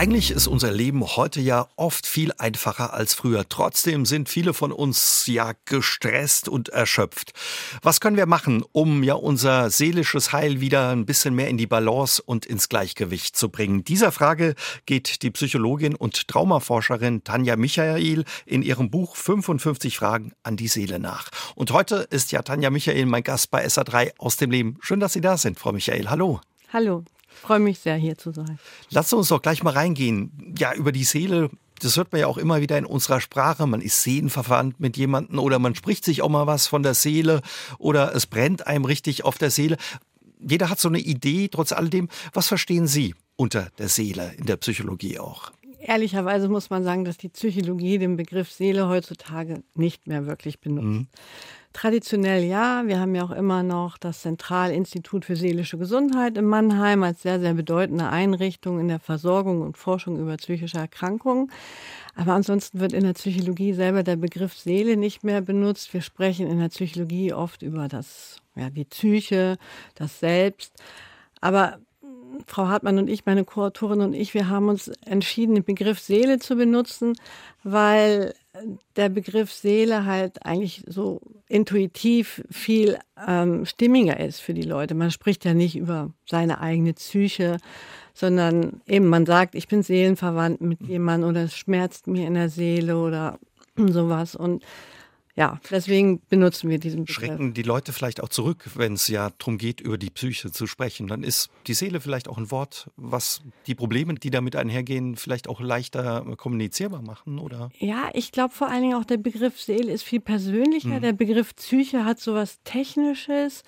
Eigentlich ist unser Leben heute ja oft viel einfacher als früher. Trotzdem sind viele von uns ja gestresst und erschöpft. Was können wir machen, um ja unser seelisches Heil wieder ein bisschen mehr in die Balance und ins Gleichgewicht zu bringen? Dieser Frage geht die Psychologin und Traumaforscherin Tanja Michael in ihrem Buch 55 Fragen an die Seele nach. Und heute ist ja Tanja Michael mein Gast bei SA3 aus dem Leben. Schön, dass Sie da sind, Frau Michael. Hallo. Hallo. Freue mich sehr, hier zu sein. Lass uns doch gleich mal reingehen. Ja, über die Seele, das hört man ja auch immer wieder in unserer Sprache. Man ist seelenverwandt mit jemandem oder man spricht sich auch mal was von der Seele oder es brennt einem richtig auf der Seele. Jeder hat so eine Idee, trotz alledem. Was verstehen Sie unter der Seele in der Psychologie auch? Ehrlicherweise muss man sagen, dass die Psychologie den Begriff Seele heutzutage nicht mehr wirklich benutzt. Mhm. Traditionell ja. Wir haben ja auch immer noch das Zentralinstitut für seelische Gesundheit in Mannheim als sehr, sehr bedeutende Einrichtung in der Versorgung und Forschung über psychische Erkrankungen. Aber ansonsten wird in der Psychologie selber der Begriff Seele nicht mehr benutzt. Wir sprechen in der Psychologie oft über das, ja, die Psyche, das Selbst. Aber Frau Hartmann und ich, meine Co-Autorin und ich, wir haben uns entschieden, den Begriff Seele zu benutzen, weil der Begriff Seele halt eigentlich so intuitiv viel ähm, stimmiger ist für die Leute. Man spricht ja nicht über seine eigene Psyche, sondern eben man sagt, ich bin seelenverwandt mit jemandem oder es schmerzt mir in der Seele oder sowas. Und ja, deswegen benutzen wir diesen Begriff. Schrecken die Leute vielleicht auch zurück, wenn es ja darum geht, über die Psyche zu sprechen. Dann ist die Seele vielleicht auch ein Wort, was die Probleme, die damit einhergehen, vielleicht auch leichter kommunizierbar machen, oder? Ja, ich glaube vor allen Dingen auch der Begriff Seele ist viel persönlicher. Mhm. Der Begriff Psyche hat so was Technisches,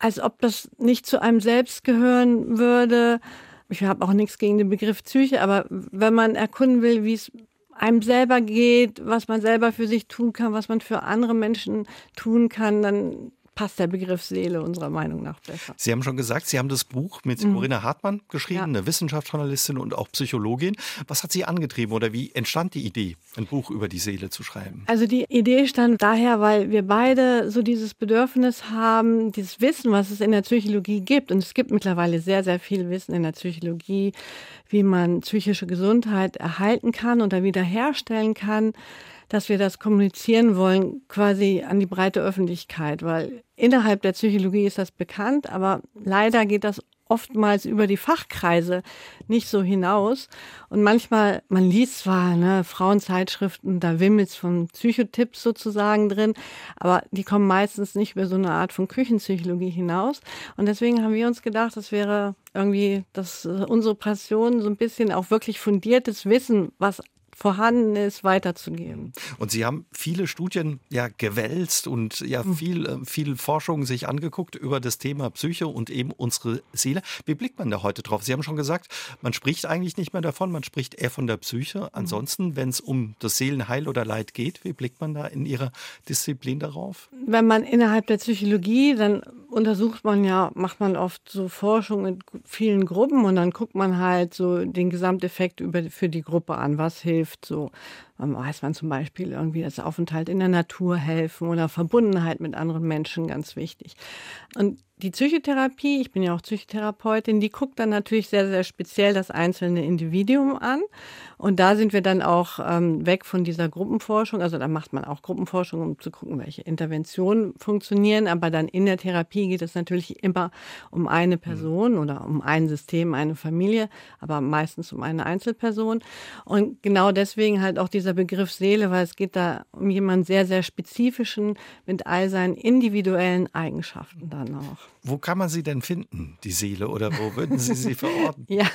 als ob das nicht zu einem selbst gehören würde. Ich habe auch nichts gegen den Begriff Psyche, aber wenn man erkunden will, wie es einem selber geht, was man selber für sich tun kann, was man für andere Menschen tun kann, dann passt der Begriff Seele unserer Meinung nach besser. Sie haben schon gesagt, Sie haben das Buch mit mhm. Corinna Hartmann geschrieben, ja. eine Wissenschaftsjournalistin und auch Psychologin. Was hat Sie angetrieben oder wie entstand die Idee, ein Buch über die Seele zu schreiben? Also die Idee stand daher, weil wir beide so dieses Bedürfnis haben, dieses Wissen, was es in der Psychologie gibt. Und es gibt mittlerweile sehr, sehr viel Wissen in der Psychologie, wie man psychische Gesundheit erhalten kann oder wiederherstellen kann dass wir das kommunizieren wollen, quasi an die breite Öffentlichkeit, weil innerhalb der Psychologie ist das bekannt, aber leider geht das oftmals über die Fachkreise nicht so hinaus. Und manchmal, man liest zwar ne, Frauenzeitschriften, da wimmelt's von Psychotipps sozusagen drin, aber die kommen meistens nicht über so eine Art von Küchenpsychologie hinaus. Und deswegen haben wir uns gedacht, das wäre irgendwie das, äh, unsere Passion, so ein bisschen auch wirklich fundiertes Wissen, was vorhanden ist, weiterzugeben. Und Sie haben viele Studien ja gewälzt und ja hm. viel, äh, viel Forschung sich angeguckt über das Thema Psyche und eben unsere Seele. Wie blickt man da heute drauf? Sie haben schon gesagt, man spricht eigentlich nicht mehr davon, man spricht eher von der Psyche. Hm. Ansonsten, wenn es um das Seelenheil oder Leid geht, wie blickt man da in Ihrer Disziplin darauf? Wenn man innerhalb der Psychologie, dann untersucht man ja, macht man oft so Forschung in vielen Gruppen und dann guckt man halt so den Gesamteffekt über, für die Gruppe an. Was hilft? Hilft. So weiß man zum Beispiel irgendwie das Aufenthalt in der Natur helfen oder Verbundenheit mit anderen Menschen ganz wichtig. Und die Psychotherapie, ich bin ja auch Psychotherapeutin, die guckt dann natürlich sehr, sehr speziell das einzelne Individuum an. Und da sind wir dann auch ähm, weg von dieser Gruppenforschung. Also da macht man auch Gruppenforschung, um zu gucken, welche Interventionen funktionieren. Aber dann in der Therapie geht es natürlich immer um eine Person mhm. oder um ein System, eine Familie, aber meistens um eine Einzelperson. Und genau deswegen halt auch dieser Begriff Seele, weil es geht da um jemanden sehr, sehr spezifischen mit all seinen individuellen Eigenschaften dann auch. Wo kann man sie denn finden, die Seele, oder wo würden Sie sie verorten? ja,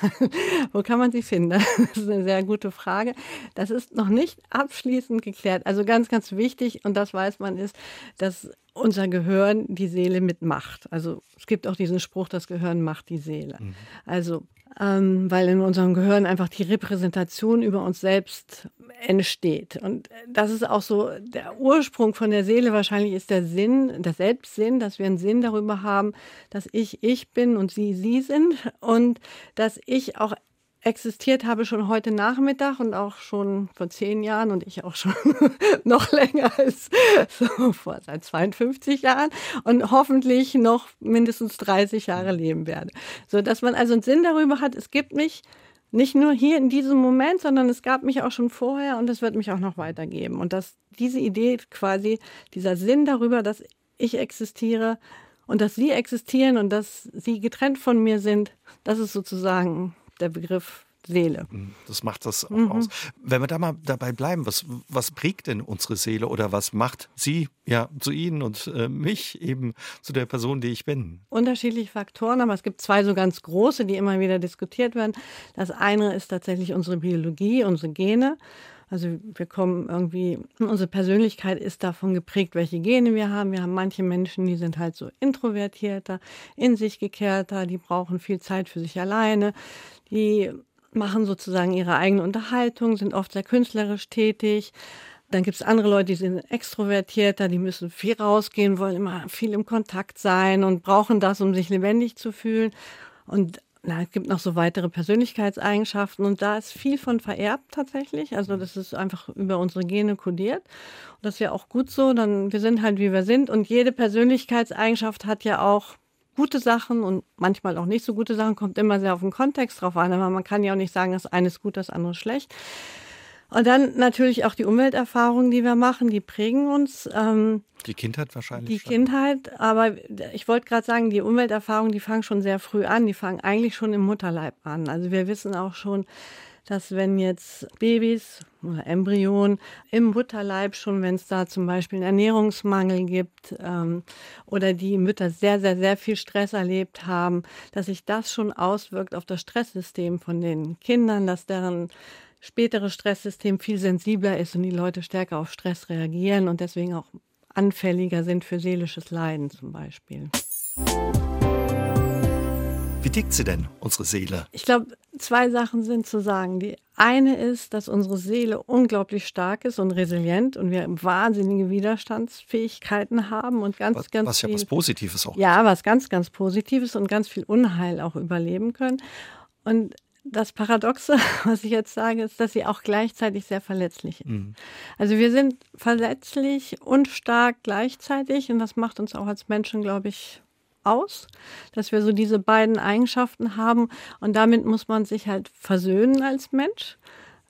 wo kann man sie finden? Das ist eine sehr gute Frage. Das ist noch nicht abschließend geklärt. Also ganz, ganz wichtig, und das weiß man, ist, dass unser Gehirn die Seele mitmacht. Also es gibt auch diesen Spruch, das Gehirn macht die Seele. Mhm. Also ähm, weil in unserem Gehirn einfach die Repräsentation über uns selbst entsteht. Und das ist auch so der Ursprung von der Seele. Wahrscheinlich ist der Sinn, der Selbstsinn, dass wir einen Sinn darüber haben, dass ich ich bin und Sie Sie sind und dass ich auch existiert habe schon heute Nachmittag und auch schon vor zehn Jahren und ich auch schon noch länger als so vor seit 52 Jahren und hoffentlich noch mindestens 30 Jahre leben werde. So dass man also einen Sinn darüber hat, es gibt mich nicht nur hier in diesem Moment, sondern es gab mich auch schon vorher und es wird mich auch noch weitergeben. Und dass diese Idee quasi, dieser Sinn darüber, dass ich existiere und dass sie existieren und dass sie getrennt von mir sind, das ist sozusagen der Begriff Seele. Mhm, das macht das auch mhm. aus. Wenn wir da mal dabei bleiben, was, was prägt denn unsere Seele oder was macht sie ja zu Ihnen und äh, mich eben zu der Person, die ich bin? Unterschiedliche Faktoren, aber es gibt zwei so ganz große, die immer wieder diskutiert werden. Das eine ist tatsächlich unsere Biologie, unsere Gene. Also wir kommen irgendwie, unsere Persönlichkeit ist davon geprägt, welche Gene wir haben. Wir haben manche Menschen, die sind halt so introvertierter, in sich gekehrter, die brauchen viel Zeit für sich alleine, die machen sozusagen ihre eigene Unterhaltung, sind oft sehr künstlerisch tätig. Dann gibt es andere Leute, die sind extrovertierter, die müssen viel rausgehen, wollen immer viel im Kontakt sein und brauchen das, um sich lebendig zu fühlen. Und na, es gibt noch so weitere Persönlichkeitseigenschaften und da ist viel von vererbt tatsächlich. Also das ist einfach über unsere Gene kodiert. Und das ist ja auch gut so. Dann wir sind halt wie wir sind und jede Persönlichkeitseigenschaft hat ja auch gute Sachen und manchmal auch nicht so gute Sachen, kommt immer sehr auf den Kontext drauf an, aber man kann ja auch nicht sagen, das eine ist gut, das andere schlecht. Und dann natürlich auch die Umwelterfahrungen, die wir machen, die prägen uns. Ähm, die Kindheit wahrscheinlich. Die schon. Kindheit, aber ich wollte gerade sagen, die Umwelterfahrungen, die fangen schon sehr früh an, die fangen eigentlich schon im Mutterleib an. Also wir wissen auch schon, dass wenn jetzt Babys oder Embryonen im Mutterleib schon, wenn es da zum Beispiel einen Ernährungsmangel gibt ähm, oder die Mütter sehr, sehr, sehr viel Stress erlebt haben, dass sich das schon auswirkt auf das Stresssystem von den Kindern, dass deren späteres Stresssystem viel sensibler ist und die Leute stärker auf Stress reagieren und deswegen auch anfälliger sind für seelisches Leiden zum Beispiel. Wie tickt sie denn, unsere Seele? Ich glaube, zwei Sachen sind zu sagen. Die eine ist, dass unsere Seele unglaublich stark ist und resilient und wir wahnsinnige Widerstandsfähigkeiten haben und ganz, was, ganz was ja viel, was Positives auch. Ja, was ganz, ganz Positives und ganz viel Unheil auch überleben können. Und das Paradoxe, was ich jetzt sage, ist, dass sie auch gleichzeitig sehr verletzlich ist. Mhm. Also wir sind verletzlich und stark gleichzeitig und das macht uns auch als Menschen, glaube ich, aus, dass wir so diese beiden Eigenschaften haben und damit muss man sich halt versöhnen als Mensch.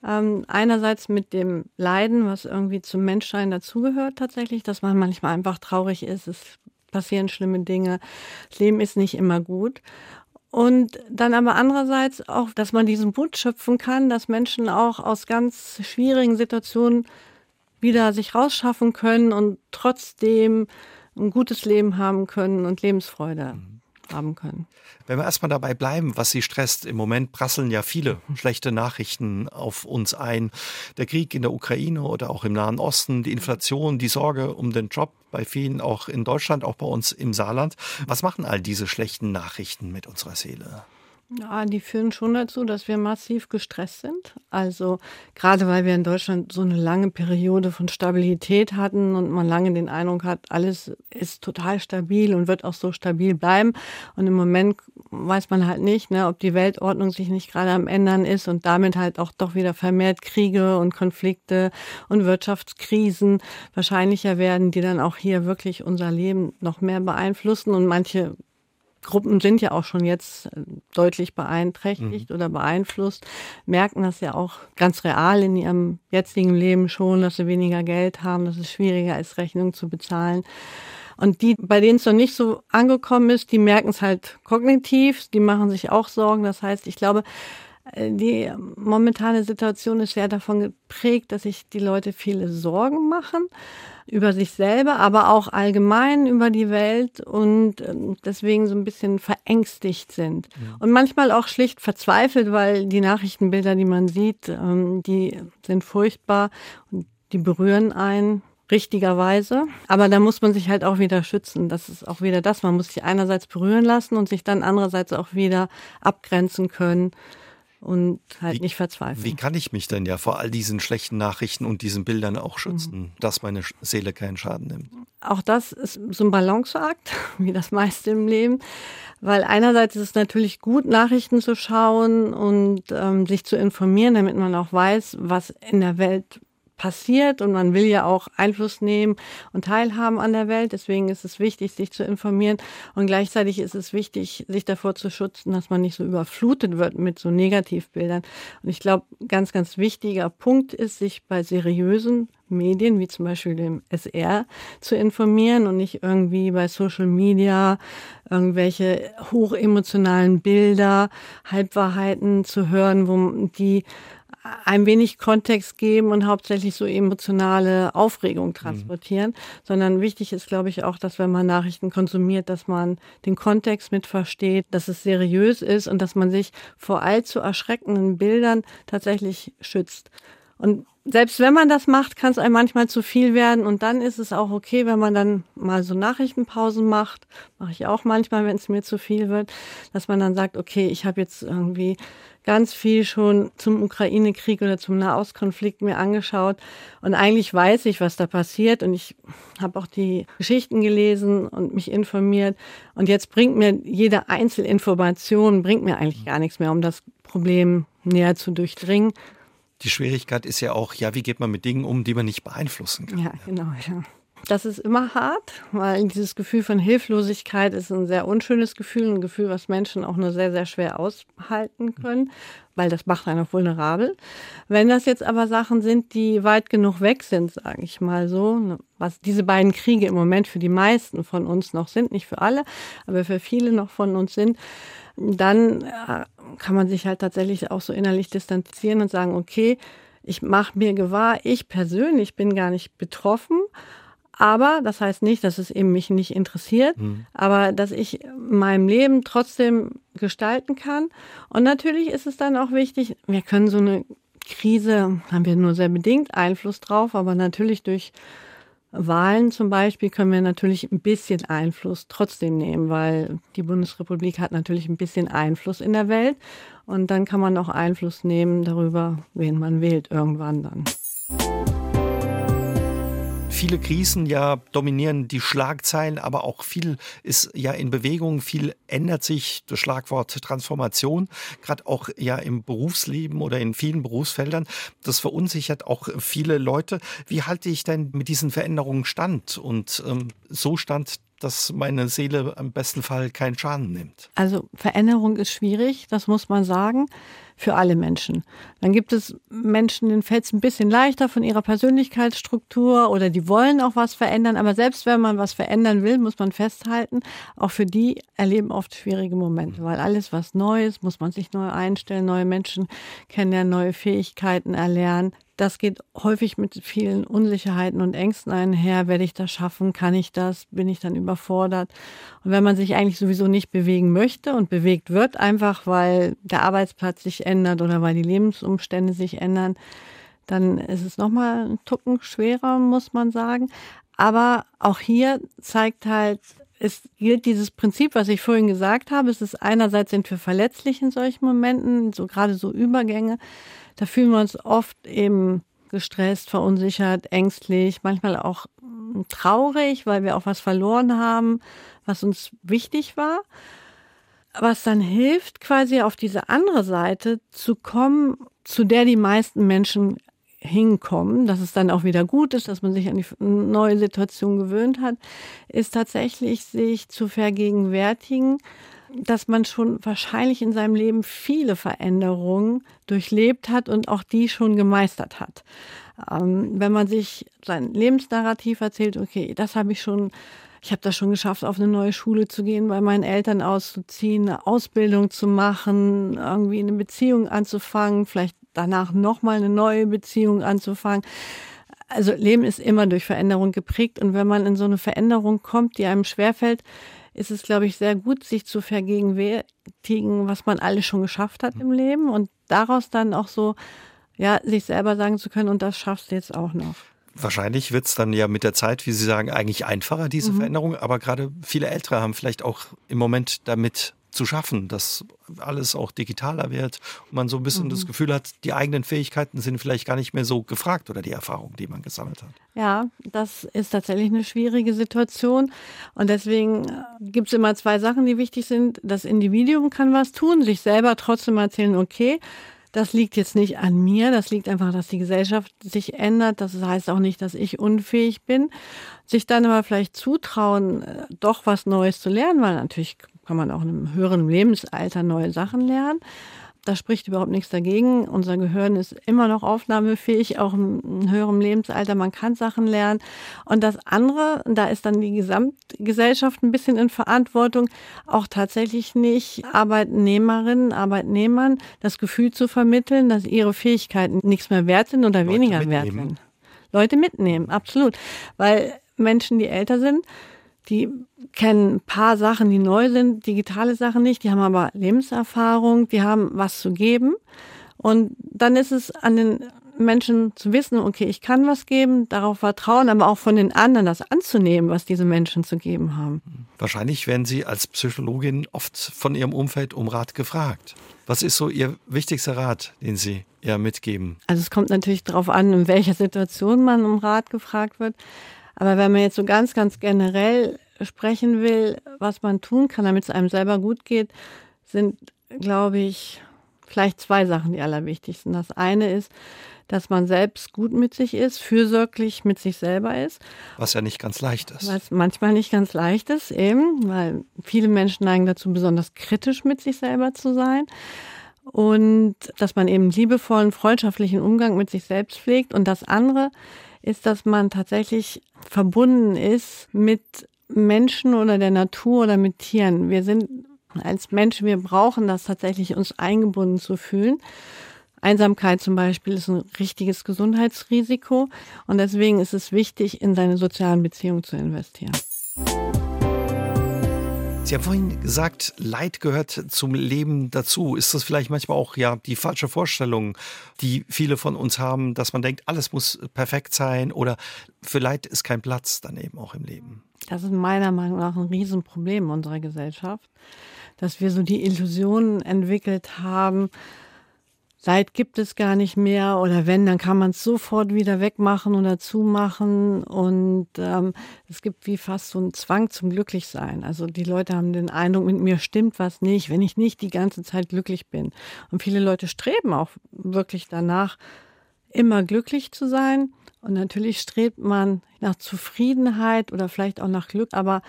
Ähm, einerseits mit dem Leiden, was irgendwie zum Menschsein dazugehört tatsächlich, dass man manchmal einfach traurig ist, es passieren schlimme Dinge, das Leben ist nicht immer gut. Und dann aber andererseits auch, dass man diesen Mut schöpfen kann, dass Menschen auch aus ganz schwierigen Situationen wieder sich rausschaffen können und trotzdem ein gutes Leben haben können und Lebensfreude mhm. haben können. Wenn wir erstmal dabei bleiben, was Sie stresst, im Moment prasseln ja viele schlechte Nachrichten auf uns ein. Der Krieg in der Ukraine oder auch im Nahen Osten, die Inflation, die Sorge um den Job bei vielen auch in Deutschland, auch bei uns im Saarland. Was machen all diese schlechten Nachrichten mit unserer Seele? Ja, die führen schon dazu, dass wir massiv gestresst sind. Also gerade weil wir in Deutschland so eine lange Periode von Stabilität hatten und man lange den Eindruck hat, alles ist total stabil und wird auch so stabil bleiben. Und im Moment weiß man halt nicht, ne, ob die Weltordnung sich nicht gerade am ändern ist und damit halt auch doch wieder vermehrt Kriege und Konflikte und Wirtschaftskrisen wahrscheinlicher werden, die dann auch hier wirklich unser Leben noch mehr beeinflussen. Und manche Gruppen sind ja auch schon jetzt äh, deutlich beeinträchtigt mhm. oder beeinflusst, merken das ja auch ganz real in ihrem jetzigen Leben schon, dass sie weniger Geld haben, dass es schwieriger ist, Rechnungen zu bezahlen. Und die, bei denen es noch nicht so angekommen ist, die merken es halt kognitiv, die machen sich auch Sorgen. Das heißt, ich glaube, die momentane Situation ist sehr davon geprägt, dass sich die Leute viele Sorgen machen über sich selber, aber auch allgemein über die Welt und ähm, deswegen so ein bisschen verängstigt sind. Ja. Und manchmal auch schlicht verzweifelt, weil die Nachrichtenbilder, die man sieht, ähm, die sind furchtbar und die berühren einen richtigerweise. Aber da muss man sich halt auch wieder schützen. Das ist auch wieder das. Man muss sich einerseits berühren lassen und sich dann andererseits auch wieder abgrenzen können und halt wie, nicht verzweifeln. Wie kann ich mich denn ja vor all diesen schlechten Nachrichten und diesen Bildern auch schützen, mhm. dass meine Seele keinen Schaden nimmt? Auch das ist so ein Balanceakt, wie das meiste im Leben. Weil einerseits ist es natürlich gut, Nachrichten zu schauen und ähm, sich zu informieren, damit man auch weiß, was in der Welt passiert und man will ja auch Einfluss nehmen und teilhaben an der Welt. Deswegen ist es wichtig, sich zu informieren und gleichzeitig ist es wichtig, sich davor zu schützen, dass man nicht so überflutet wird mit so Negativbildern. Und ich glaube, ganz, ganz wichtiger Punkt ist, sich bei seriösen Medien, wie zum Beispiel dem SR, zu informieren und nicht irgendwie bei Social Media irgendwelche hochemotionalen Bilder, Halbwahrheiten zu hören, wo die ein wenig Kontext geben und hauptsächlich so emotionale Aufregung mhm. transportieren, mhm. sondern wichtig ist, glaube ich, auch, dass wenn man Nachrichten konsumiert, dass man den Kontext mit versteht, dass es seriös ist und dass man sich vor allzu erschreckenden Bildern tatsächlich schützt. Und selbst wenn man das macht, kann es einem manchmal zu viel werden. Und dann ist es auch okay, wenn man dann mal so Nachrichtenpausen macht, mache ich auch manchmal, wenn es mir zu viel wird, dass man dann sagt, okay, ich habe jetzt irgendwie ganz viel schon zum Ukraine-Krieg oder zum Nahostkonflikt mir angeschaut. Und eigentlich weiß ich, was da passiert. Und ich habe auch die Geschichten gelesen und mich informiert. Und jetzt bringt mir jede Einzelinformation bringt mir eigentlich gar nichts mehr, um das Problem näher zu durchdringen. Die Schwierigkeit ist ja auch, ja, wie geht man mit Dingen um, die man nicht beeinflussen kann? Ja, genau. Ja. Das ist immer hart, weil dieses Gefühl von Hilflosigkeit ist ein sehr unschönes Gefühl, ein Gefühl, was Menschen auch nur sehr, sehr schwer aushalten können, weil das macht einen auch vulnerabel. Wenn das jetzt aber Sachen sind, die weit genug weg sind, sage ich mal so, was diese beiden Kriege im Moment für die meisten von uns noch sind, nicht für alle, aber für viele noch von uns sind, dann äh, kann man sich halt tatsächlich auch so innerlich distanzieren und sagen, okay, ich mache mir gewahr, ich persönlich bin gar nicht betroffen, aber das heißt nicht, dass es eben mich nicht interessiert, mhm. aber dass ich mein Leben trotzdem gestalten kann. Und natürlich ist es dann auch wichtig, wir können so eine Krise, haben wir nur sehr bedingt Einfluss drauf, aber natürlich durch Wahlen zum Beispiel können wir natürlich ein bisschen Einfluss trotzdem nehmen, weil die Bundesrepublik hat natürlich ein bisschen Einfluss in der Welt. Und dann kann man auch Einfluss nehmen darüber, wen man wählt irgendwann dann viele Krisen ja dominieren die Schlagzeilen, aber auch viel ist ja in Bewegung, viel ändert sich. Das Schlagwort Transformation, gerade auch ja im Berufsleben oder in vielen Berufsfeldern. Das verunsichert auch viele Leute. Wie halte ich denn mit diesen Veränderungen stand und ähm, so stand, dass meine Seele im besten Fall keinen Schaden nimmt? Also Veränderung ist schwierig, das muss man sagen für alle Menschen. Dann gibt es Menschen, denen fällt es ein bisschen leichter von ihrer Persönlichkeitsstruktur oder die wollen auch was verändern. Aber selbst wenn man was verändern will, muss man festhalten, auch für die erleben oft schwierige Momente, weil alles, was neu ist, muss man sich neu einstellen, neue Menschen kennenlernen, neue Fähigkeiten erlernen. Das geht häufig mit vielen Unsicherheiten und Ängsten einher. Werde ich das schaffen? Kann ich das? Bin ich dann überfordert? Und wenn man sich eigentlich sowieso nicht bewegen möchte und bewegt wird, einfach weil der Arbeitsplatz sich ändert oder weil die Lebensumstände sich ändern, dann ist es nochmal ein Tucken schwerer, muss man sagen. Aber auch hier zeigt halt, es gilt dieses Prinzip, was ich vorhin gesagt habe. Es ist einerseits sind wir verletzlich in solchen Momenten, so gerade so Übergänge. Da fühlen wir uns oft eben gestresst, verunsichert, ängstlich, manchmal auch hm, traurig, weil wir auch was verloren haben, was uns wichtig war. Was dann hilft, quasi auf diese andere Seite zu kommen, zu der die meisten Menschen hinkommen, dass es dann auch wieder gut ist, dass man sich an die neue Situation gewöhnt hat, ist tatsächlich sich zu vergegenwärtigen, dass man schon wahrscheinlich in seinem Leben viele Veränderungen durchlebt hat und auch die schon gemeistert hat. Ähm, wenn man sich sein Lebensnarrativ erzählt, okay, das habe ich schon, ich habe das schon geschafft, auf eine neue Schule zu gehen, bei meinen Eltern auszuziehen, eine Ausbildung zu machen, irgendwie eine Beziehung anzufangen, vielleicht danach nochmal eine neue Beziehung anzufangen. Also Leben ist immer durch Veränderung geprägt und wenn man in so eine Veränderung kommt, die einem schwerfällt, ist es, glaube ich, sehr gut, sich zu vergegenwärtigen, was man alles schon geschafft hat im Leben und daraus dann auch so, ja, sich selber sagen zu können, und das schaffst du jetzt auch noch. Wahrscheinlich wird es dann ja mit der Zeit, wie Sie sagen, eigentlich einfacher, diese mhm. Veränderung. Aber gerade viele Ältere haben vielleicht auch im Moment damit zu schaffen, dass alles auch digitaler wird und man so ein bisschen mhm. das Gefühl hat, die eigenen Fähigkeiten sind vielleicht gar nicht mehr so gefragt oder die Erfahrungen, die man gesammelt hat. Ja, das ist tatsächlich eine schwierige Situation und deswegen äh, gibt es immer zwei Sachen, die wichtig sind. Das Individuum kann was tun, sich selber trotzdem erzählen, okay, das liegt jetzt nicht an mir, das liegt einfach, dass die Gesellschaft sich ändert. Das heißt auch nicht, dass ich unfähig bin. Sich dann aber vielleicht zutrauen, äh, doch was Neues zu lernen, weil natürlich kann man auch in einem höheren Lebensalter neue Sachen lernen. Da spricht überhaupt nichts dagegen. Unser Gehirn ist immer noch aufnahmefähig, auch im höheren Lebensalter. Man kann Sachen lernen. Und das andere, da ist dann die Gesamtgesellschaft ein bisschen in Verantwortung, auch tatsächlich nicht Arbeitnehmerinnen, Arbeitnehmern das Gefühl zu vermitteln, dass ihre Fähigkeiten nichts mehr wert sind oder Leute weniger mitnehmen. wert sind. Leute mitnehmen, absolut. Weil Menschen, die älter sind, die kennen ein paar Sachen, die neu sind, digitale Sachen nicht, die haben aber Lebenserfahrung, die haben was zu geben. Und dann ist es an den Menschen zu wissen, okay, ich kann was geben, darauf vertrauen, aber auch von den anderen das anzunehmen, was diese Menschen zu geben haben. Wahrscheinlich werden Sie als Psychologin oft von Ihrem Umfeld um Rat gefragt. Was ist so Ihr wichtigster Rat, den Sie ihr mitgeben? Also es kommt natürlich darauf an, in welcher Situation man um Rat gefragt wird. Aber wenn man jetzt so ganz, ganz generell sprechen will, was man tun kann, damit es einem selber gut geht, sind, glaube ich, vielleicht zwei Sachen die allerwichtigsten. Das eine ist, dass man selbst gut mit sich ist, fürsorglich mit sich selber ist. Was ja nicht ganz leicht ist. Was manchmal nicht ganz leicht ist, eben, weil viele Menschen neigen dazu, besonders kritisch mit sich selber zu sein. Und dass man eben liebevollen, freundschaftlichen Umgang mit sich selbst pflegt. Und das andere ist, dass man tatsächlich verbunden ist mit Menschen oder der Natur oder mit Tieren. Wir sind als Menschen, wir brauchen das tatsächlich, uns eingebunden zu fühlen. Einsamkeit zum Beispiel ist ein richtiges Gesundheitsrisiko und deswegen ist es wichtig, in seine sozialen Beziehungen zu investieren. Sie haben vorhin gesagt, Leid gehört zum Leben dazu. Ist das vielleicht manchmal auch ja die falsche Vorstellung, die viele von uns haben, dass man denkt, alles muss perfekt sein oder für Leid ist kein Platz dann eben auch im Leben? Das ist meiner Meinung nach ein Riesenproblem unserer Gesellschaft, dass wir so die Illusionen entwickelt haben, Leid gibt es gar nicht mehr oder wenn, dann kann man es sofort wieder wegmachen oder zumachen und ähm, es gibt wie fast so einen Zwang zum Glücklichsein. Also die Leute haben den Eindruck, mit mir stimmt was nicht, wenn ich nicht die ganze Zeit glücklich bin. Und viele Leute streben auch wirklich danach, immer glücklich zu sein. Und natürlich strebt man nach Zufriedenheit oder vielleicht auch nach Glück. Aber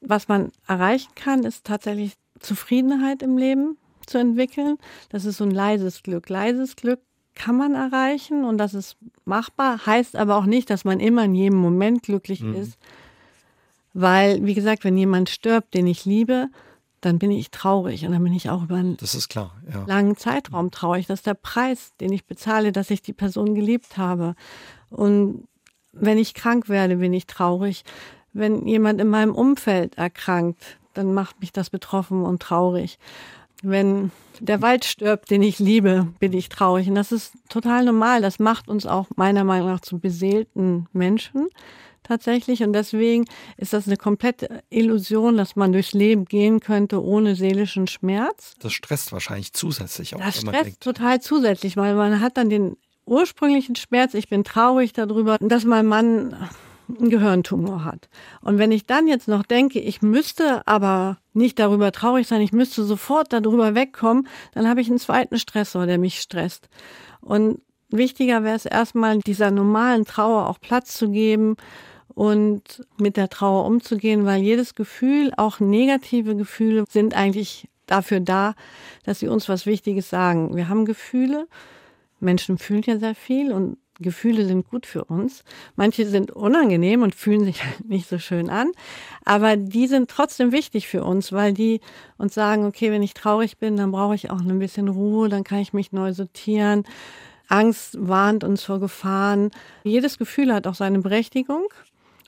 was man erreichen kann, ist tatsächlich Zufriedenheit im Leben zu entwickeln. Das ist so ein leises Glück. Leises Glück kann man erreichen und das ist machbar, heißt aber auch nicht, dass man immer in jedem Moment glücklich mhm. ist. Weil, wie gesagt, wenn jemand stirbt, den ich liebe, dann bin ich traurig und dann bin ich auch über einen klar, ja. langen Zeitraum traurig. Das ist der Preis, den ich bezahle, dass ich die Person geliebt habe. Und wenn ich krank werde, bin ich traurig. Wenn jemand in meinem Umfeld erkrankt, dann macht mich das betroffen und traurig. Wenn der Wald stirbt, den ich liebe, bin ich traurig. Und das ist total normal. Das macht uns auch meiner Meinung nach zu beseelten Menschen tatsächlich. Und deswegen ist das eine komplette Illusion, dass man durchs Leben gehen könnte ohne seelischen Schmerz. Das stresst wahrscheinlich zusätzlich auch. Das stresst total zusätzlich, weil man hat dann den ursprünglichen Schmerz. Ich bin traurig darüber, dass mein Mann einen Gehirntumor hat. Und wenn ich dann jetzt noch denke, ich müsste aber nicht darüber traurig sein, ich müsste sofort darüber wegkommen, dann habe ich einen zweiten Stressor, der mich stresst. Und wichtiger wäre es erstmal, dieser normalen Trauer auch Platz zu geben und mit der Trauer umzugehen, weil jedes Gefühl, auch negative Gefühle, sind eigentlich dafür da, dass sie uns was Wichtiges sagen. Wir haben Gefühle, Menschen fühlen ja sehr viel und Gefühle sind gut für uns. Manche sind unangenehm und fühlen sich nicht so schön an, aber die sind trotzdem wichtig für uns, weil die uns sagen, okay, wenn ich traurig bin, dann brauche ich auch ein bisschen Ruhe, dann kann ich mich neu sortieren. Angst warnt uns vor Gefahren. Jedes Gefühl hat auch seine Berechtigung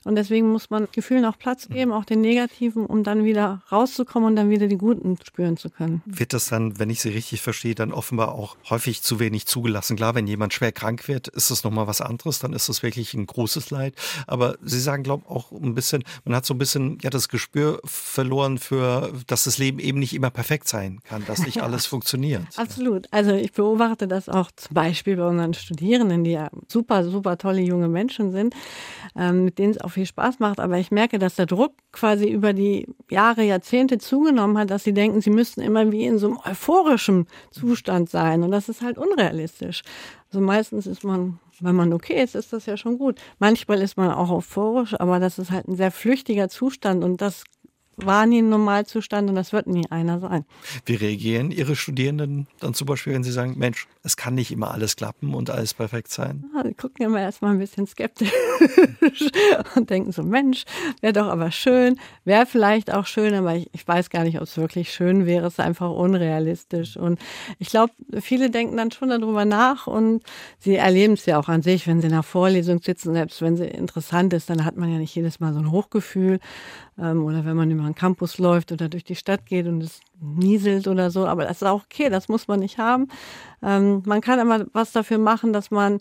Und deswegen muss man Gefühlen auch Platz geben, auch den negativen, um dann wieder rauszukommen und dann wieder die guten spüren zu können. Wird das dann, wenn ich Sie richtig verstehe, dann offenbar auch häufig zu wenig zugelassen? Klar, wenn jemand schwer krank wird, ist das nochmal was anderes, dann ist das wirklich ein großes Leid. Aber Sie sagen, glaube ich, auch ein bisschen, man hat so ein bisschen ja das Gespür verloren für, dass das Leben eben nicht immer perfekt sein kann, dass nicht alles funktioniert. Absolut. Also ich beobachte das auch zum Beispiel bei unseren Studierenden, die ja super, super tolle junge Menschen sind, ähm, mit denen es auch viel Spaß macht. Aber ich merke, dass der Druck quasi über die Jahre, Jahrzehnte zugenommen hat, dass sie denken, sie müssten immer wie in so einem euphorischen Zustand sein. Und das ist halt unrealistisch. Also meistens ist man, wenn man okay ist, ist das ja schon gut. Manchmal ist man auch euphorisch, aber das ist halt ein sehr flüchtiger Zustand und das war nie ein Normalzustand und das wird nie einer sein. Wie reagieren Ihre Studierenden dann zum Beispiel, wenn sie sagen, Mensch, es kann nicht immer alles klappen und alles perfekt sein? Ja, sie gucken immer erstmal ein bisschen skeptisch und denken so, Mensch, wäre doch aber schön, wäre vielleicht auch schön, aber ich, ich weiß gar nicht, ob es wirklich schön wäre, es ist einfach unrealistisch. Und ich glaube, viele denken dann schon darüber nach und sie erleben es ja auch an sich, wenn sie in einer Vorlesung sitzen, selbst wenn sie interessant ist, dann hat man ja nicht jedes Mal so ein Hochgefühl, ähm, oder wenn man über einen Campus läuft oder durch die Stadt geht und es nieselt oder so. Aber das ist auch okay, das muss man nicht haben. Ähm, man kann immer was dafür machen, dass man,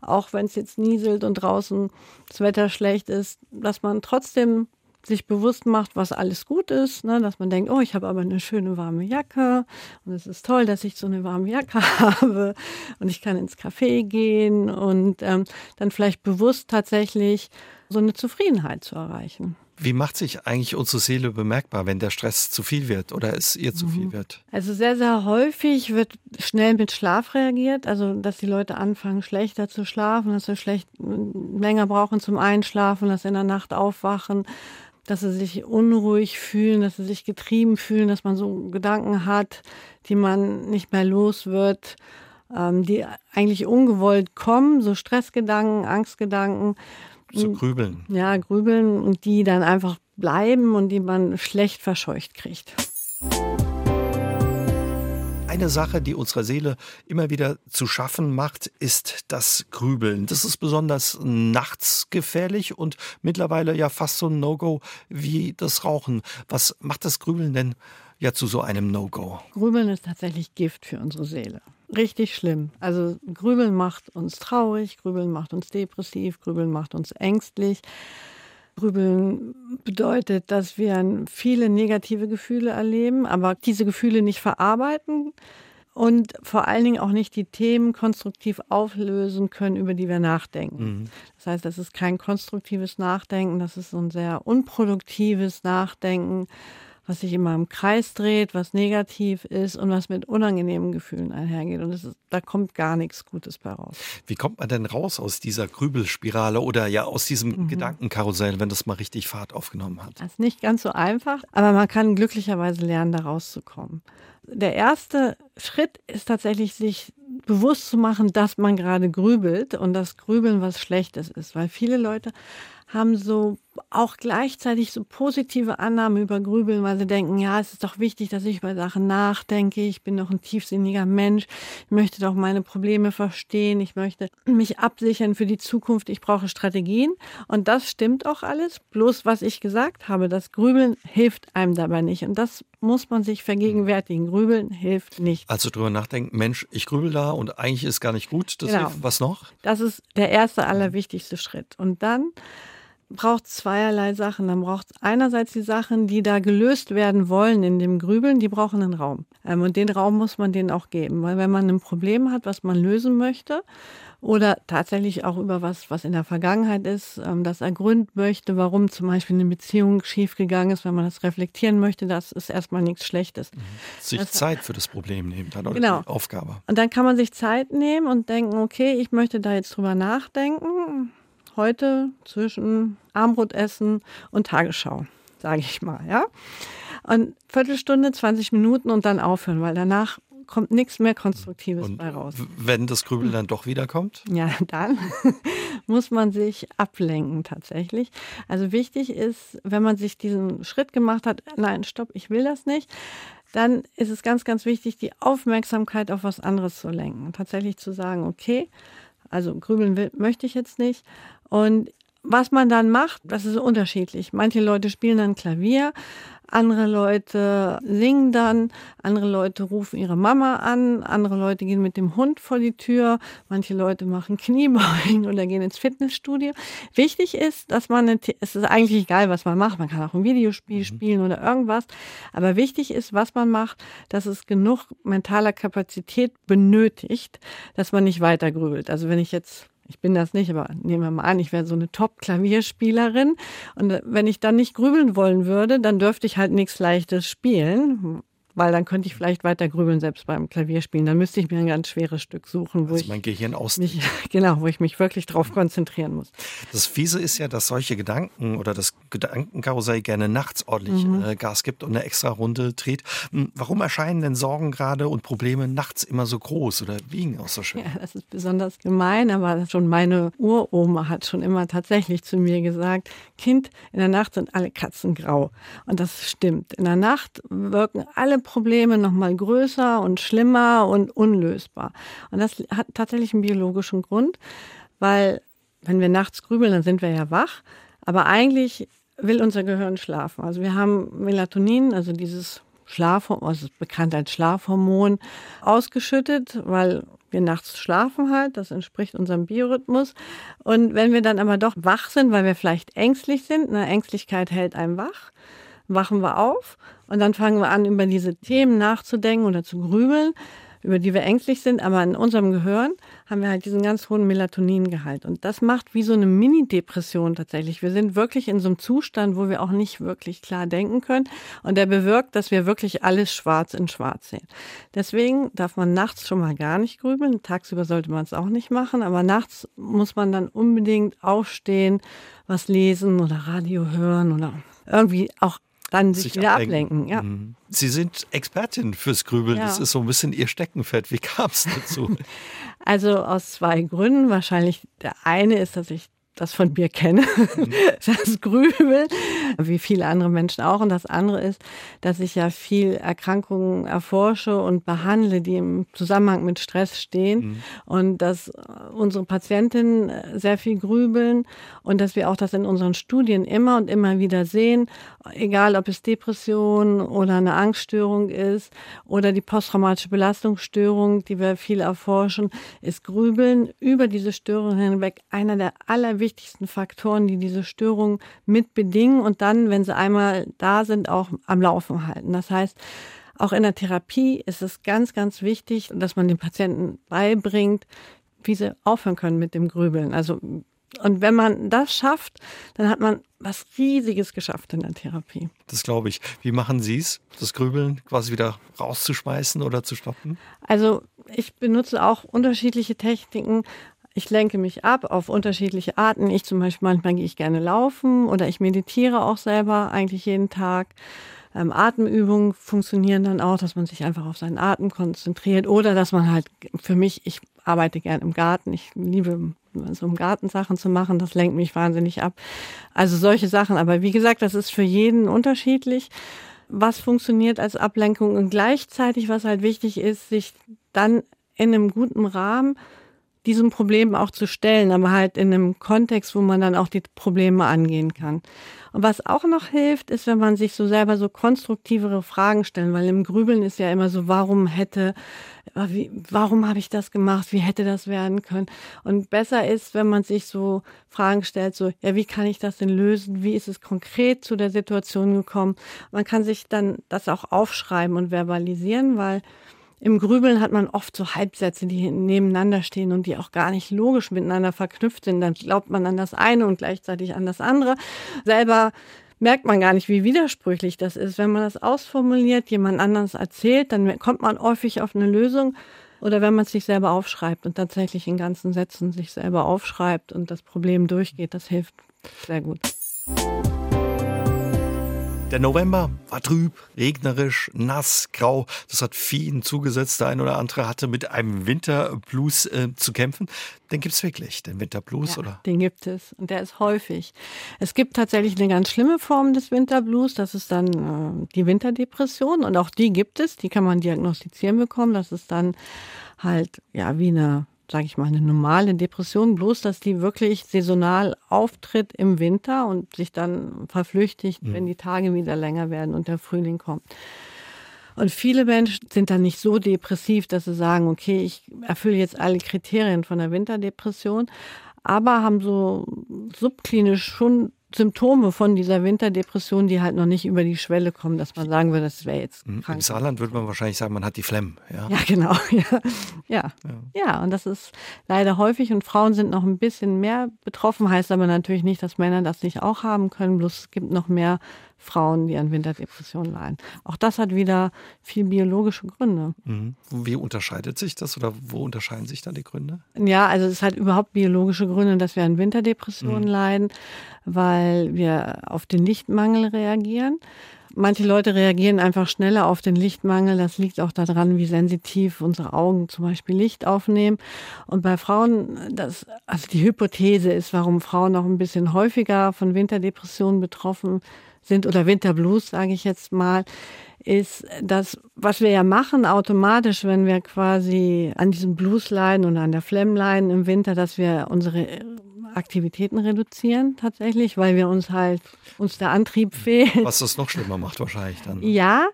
auch wenn es jetzt nieselt und draußen das Wetter schlecht ist, dass man trotzdem sich bewusst macht, was alles gut ist, ne? dass man denkt, oh, ich habe aber eine schöne warme Jacke und es ist toll, dass ich so eine warme Jacke habe und ich kann ins Café gehen und ähm, dann vielleicht bewusst tatsächlich so eine Zufriedenheit zu erreichen. Wie macht sich eigentlich unsere Seele bemerkbar, wenn der Stress zu viel wird oder es ihr zu viel mhm. wird? Also sehr, sehr häufig wird schnell mit Schlaf reagiert. Also, dass die Leute anfangen, schlechter zu schlafen, dass sie schlecht länger brauchen zum Einschlafen, dass sie in der Nacht aufwachen, dass sie sich unruhig fühlen, dass sie sich getrieben fühlen, dass man so Gedanken hat, die man nicht mehr los wird, ähm, die eigentlich ungewollt kommen, so Stressgedanken, Angstgedanken. Zu grübeln. Ja, grübeln und die dann einfach bleiben und die man schlecht verscheucht kriegt. Eine Sache, die unserer Seele immer wieder zu schaffen macht, ist das Grübeln. Das ist besonders nachts gefährlich und mittlerweile ja fast so ein No-Go wie das Rauchen. Was macht das Grübeln denn ja zu so einem No-Go? Grübeln ist tatsächlich Gift für unsere Seele richtig schlimm. Also Grübeln macht uns traurig, Grübeln macht uns depressiv, Grübeln macht uns ängstlich. Grübeln bedeutet, dass wir viele negative Gefühle erleben, aber diese Gefühle nicht verarbeiten und vor allen Dingen auch nicht die Themen konstruktiv auflösen können, über die wir nachdenken. Mhm. Das heißt, das ist kein konstruktives Nachdenken, das ist so ein sehr unproduktives Nachdenken was sich immer im Kreis dreht, was negativ ist und was mit unangenehmen Gefühlen einhergeht. Und ist, da kommt gar nichts Gutes bei raus. Wie kommt man denn raus aus dieser Grübelspirale oder ja aus diesem mhm. Gedankenkarussell, wenn das mal richtig Fahrt aufgenommen hat? Das ist nicht ganz so einfach, aber man kann glücklicherweise lernen, da rauszukommen. Der erste Schritt ist tatsächlich, sich bewusst zu machen, dass man gerade grübelt und dass Grübeln was Schlechtes ist, weil viele Leute haben so auch gleichzeitig so positive Annahmen über Grübeln, weil sie denken, ja, es ist doch wichtig, dass ich über Sachen nachdenke. Ich bin doch ein tiefsinniger Mensch. Ich möchte doch meine Probleme verstehen. Ich möchte mich absichern für die Zukunft. Ich brauche Strategien. Und das stimmt auch alles. Bloß was ich gesagt habe, das Grübeln hilft einem dabei nicht. Und das muss man sich vergegenwärtigen. Grübeln hilft nicht. Also drüber nachdenken, Mensch, ich grübel da und eigentlich ist gar nicht gut. Das genau. hilft. Was noch? Das ist der erste, allerwichtigste Schritt. Und dann braucht zweierlei Sachen. Dann braucht es einerseits die Sachen, die da gelöst werden wollen in dem Grübeln, die brauchen einen Raum. Ähm, und den Raum muss man denen auch geben. Weil wenn man ein Problem hat, was man lösen möchte, oder tatsächlich auch über was, was in der Vergangenheit ist, ähm, das ergründen möchte, warum zum Beispiel eine Beziehung schiefgegangen ist, wenn man das reflektieren möchte, das ist erstmal nichts Schlechtes. Mhm. Sich das, Zeit für das Problem nehmen, dann genau. die Aufgabe. Und dann kann man sich Zeit nehmen und denken, okay, ich möchte da jetzt drüber nachdenken heute zwischen Armbrotessen und Tagesschau, sage ich mal, ja. Und Viertelstunde, 20 Minuten und dann aufhören, weil danach kommt nichts mehr Konstruktives und bei raus. Wenn das Grübeln dann doch wiederkommt? Ja, dann muss man sich ablenken tatsächlich. Also wichtig ist, wenn man sich diesen Schritt gemacht hat, nein, stopp, ich will das nicht, dann ist es ganz, ganz wichtig, die Aufmerksamkeit auf was anderes zu lenken. Tatsächlich zu sagen, okay, also grübeln will, möchte ich jetzt nicht. Und was man dann macht, das ist unterschiedlich. Manche Leute spielen dann Klavier, andere Leute singen dann, andere Leute rufen ihre Mama an, andere Leute gehen mit dem Hund vor die Tür, manche Leute machen Kniebeugen oder gehen ins Fitnessstudio. Wichtig ist, dass man, eine, es ist eigentlich egal, was man macht, man kann auch ein Videospiel mhm. spielen oder irgendwas, aber wichtig ist, was man macht, dass es genug mentaler Kapazität benötigt, dass man nicht weiter grübelt. Also wenn ich jetzt ich bin das nicht, aber nehmen wir mal an, ich wäre so eine Top-Klavierspielerin. Und äh, wenn ich dann nicht grübeln wollen würde, dann dürfte ich halt nichts Leichtes spielen weil dann könnte ich vielleicht weiter grübeln, selbst beim Klavierspielen. Dann müsste ich mir ein ganz schweres Stück suchen, wo also ich mein Gehirn aus mich, genau, wo ich mich wirklich drauf konzentrieren muss. Das Fiese ist ja, dass solche Gedanken oder das Gedankenkarussell gerne nachts ordentlich mhm. äh, Gas gibt und eine extra Runde dreht. Hm, warum erscheinen denn Sorgen gerade und Probleme nachts immer so groß oder wiegen auch so schön? Ja, das ist besonders gemein, aber schon meine Uroma hat schon immer tatsächlich zu mir gesagt, Kind, in der Nacht sind alle Katzen grau. Und das stimmt. In der Nacht wirken alle Probleme noch mal größer und schlimmer und unlösbar. Und das hat tatsächlich einen biologischen Grund, weil wenn wir nachts grübeln, dann sind wir ja wach. Aber eigentlich will unser Gehirn schlafen. Also wir haben Melatonin, also dieses Schlafhormon, also bekannt als Schlafhormon, ausgeschüttet, weil wir nachts schlafen halt, das entspricht unserem Biorhythmus. Und wenn wir dann aber doch wach sind, weil wir vielleicht ängstlich sind, eine Ängstlichkeit hält einem wach, wachen wir auf und dann fangen wir an, über diese Themen nachzudenken oder zu grübeln, über die wir ängstlich sind. Aber in unserem Gehirn haben wir halt diesen ganz hohen Melatoningehalt. Und das macht wie so eine Mini-Depression tatsächlich. Wir sind wirklich in so einem Zustand, wo wir auch nicht wirklich klar denken können. Und der bewirkt, dass wir wirklich alles schwarz in schwarz sehen. Deswegen darf man nachts schon mal gar nicht grübeln. Tagsüber sollte man es auch nicht machen. Aber nachts muss man dann unbedingt aufstehen, was lesen oder Radio hören oder irgendwie auch dann sich, sich wieder ablenken. Ja. Mhm. Sie sind Expertin fürs Grübeln. Ja. Das ist so ein bisschen Ihr Steckenpferd. Wie kam es dazu? also aus zwei Gründen. Wahrscheinlich der eine ist, dass ich das von mir kenne, mhm. das Grübeln, wie viele andere Menschen auch. Und das andere ist, dass ich ja viel Erkrankungen erforsche und behandle, die im Zusammenhang mit Stress stehen. Mhm. Und dass unsere Patientinnen sehr viel grübeln und dass wir auch das in unseren Studien immer und immer wieder sehen, egal ob es Depression oder eine Angststörung ist oder die posttraumatische Belastungsstörung, die wir viel erforschen, ist Grübeln über diese Störung hinweg einer der allerwichtigsten Faktoren, die diese Störung mit bedingen und dann, wenn sie einmal da sind, auch am Laufen halten. Das heißt, auch in der Therapie ist es ganz, ganz wichtig, dass man den Patienten beibringt, wie sie aufhören können mit dem Grübeln. Also und wenn man das schafft, dann hat man was Riesiges geschafft in der Therapie. Das glaube ich. Wie machen Sie es, das Grübeln quasi wieder rauszuschmeißen oder zu stoppen? Also ich benutze auch unterschiedliche Techniken. Ich lenke mich ab auf unterschiedliche Arten. Ich zum Beispiel, manchmal gehe ich gerne laufen oder ich meditiere auch selber eigentlich jeden Tag. Ähm, Atemübungen funktionieren dann auch, dass man sich einfach auf seinen Atem konzentriert oder dass man halt für mich, ich arbeite gern im Garten, ich liebe so im Garten Sachen zu machen, das lenkt mich wahnsinnig ab. Also solche Sachen. Aber wie gesagt, das ist für jeden unterschiedlich. Was funktioniert als Ablenkung und gleichzeitig, was halt wichtig ist, sich dann in einem guten Rahmen diesem Problem auch zu stellen, aber halt in einem Kontext, wo man dann auch die Probleme angehen kann. Und was auch noch hilft, ist, wenn man sich so selber so konstruktivere Fragen stellt, weil im Grübeln ist ja immer so, warum hätte, wie, warum habe ich das gemacht, wie hätte das werden können? Und besser ist, wenn man sich so Fragen stellt, so, ja, wie kann ich das denn lösen? Wie ist es konkret zu der Situation gekommen? Man kann sich dann das auch aufschreiben und verbalisieren, weil im Grübeln hat man oft so Halbsätze, die nebeneinander stehen und die auch gar nicht logisch miteinander verknüpft sind. Dann glaubt man an das eine und gleichzeitig an das andere. Selber merkt man gar nicht, wie widersprüchlich das ist. Wenn man das ausformuliert, jemand anderes erzählt, dann kommt man häufig auf eine Lösung. Oder wenn man es sich selber aufschreibt und tatsächlich in ganzen Sätzen sich selber aufschreibt und das Problem durchgeht, das hilft sehr gut. Der November war trüb, regnerisch, nass, grau. Das hat vielen zugesetzt. Der ein oder andere hatte mit einem Winterblues äh, zu kämpfen. Den gibt es wirklich, den Winterblues, ja, oder? Den gibt es und der ist häufig. Es gibt tatsächlich eine ganz schlimme Form des Winterblues. Das ist dann äh, die Winterdepression und auch die gibt es. Die kann man diagnostizieren bekommen. Das ist dann halt ja wie eine sage ich mal, eine normale Depression, bloß dass die wirklich saisonal auftritt im Winter und sich dann verflüchtigt, mhm. wenn die Tage wieder länger werden und der Frühling kommt. Und viele Menschen sind dann nicht so depressiv, dass sie sagen, okay, ich erfülle jetzt alle Kriterien von der Winterdepression, aber haben so subklinisch schon Symptome von dieser Winterdepression, die halt noch nicht über die Schwelle kommen, dass man sagen würde, das wäre jetzt mhm. krank. Im Saarland würde man wahrscheinlich sagen, man hat die Flemm. Ja, ja genau. Ja. Ja. ja. ja, und das ist leider häufig und Frauen sind noch ein bisschen mehr betroffen, heißt aber natürlich nicht, dass Männer das nicht auch haben können, bloß es gibt noch mehr Frauen, die an Winterdepressionen leiden. Auch das hat wieder viel biologische Gründe. Mhm. Wie unterscheidet sich das oder wo unterscheiden sich da die Gründe? Ja, also es hat überhaupt biologische Gründe, dass wir an Winterdepressionen mhm. leiden, weil wir auf den Lichtmangel reagieren. Manche Leute reagieren einfach schneller auf den Lichtmangel. Das liegt auch daran, wie sensitiv unsere Augen zum Beispiel Licht aufnehmen. Und bei Frauen, das, also die Hypothese ist, warum Frauen noch ein bisschen häufiger von Winterdepressionen betroffen sind oder Winterblues, sage ich jetzt mal, ist das, was wir ja machen automatisch, wenn wir quasi an diesem Blues leiden und an der Flemm leiden im Winter, dass wir unsere Aktivitäten reduzieren tatsächlich, weil wir uns halt, uns der Antrieb fehlt. Was das noch schlimmer macht wahrscheinlich dann. Ja,